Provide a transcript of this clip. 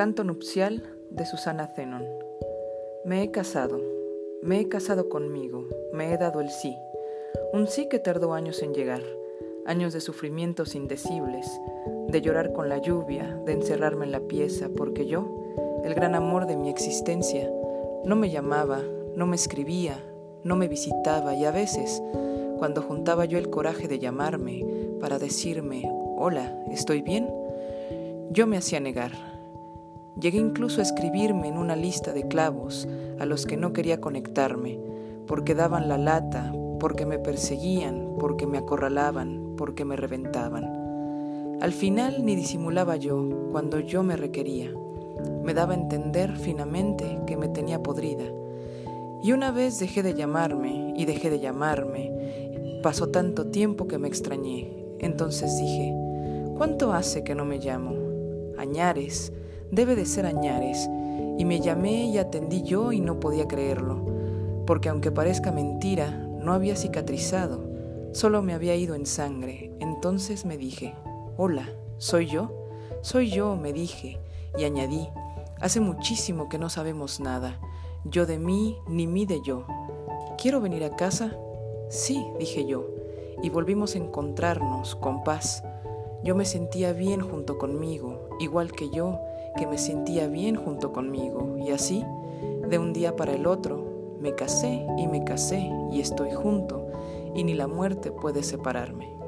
Canto nupcial de Susana Zenon. Me he casado, me he casado conmigo, me he dado el sí, un sí que tardó años en llegar, años de sufrimientos indecibles, de llorar con la lluvia, de encerrarme en la pieza, porque yo, el gran amor de mi existencia, no me llamaba, no me escribía, no me visitaba y a veces, cuando juntaba yo el coraje de llamarme para decirme, hola, ¿estoy bien? Yo me hacía negar Llegué incluso a escribirme en una lista de clavos a los que no quería conectarme, porque daban la lata, porque me perseguían, porque me acorralaban, porque me reventaban. Al final ni disimulaba yo cuando yo me requería. Me daba a entender finamente que me tenía podrida. Y una vez dejé de llamarme y dejé de llamarme. Pasó tanto tiempo que me extrañé. Entonces dije, ¿cuánto hace que no me llamo? Añares, debe de ser Añares, y me llamé y atendí yo y no podía creerlo, porque aunque parezca mentira, no había cicatrizado, solo me había ido en sangre. Entonces me dije, hola, ¿soy yo? Soy yo, me dije, y añadí, hace muchísimo que no sabemos nada, yo de mí ni mí de yo. ¿Quiero venir a casa? Sí, dije yo, y volvimos a encontrarnos con paz. Yo me sentía bien junto conmigo, igual que yo, que me sentía bien junto conmigo y así, de un día para el otro, me casé y me casé y estoy junto y ni la muerte puede separarme.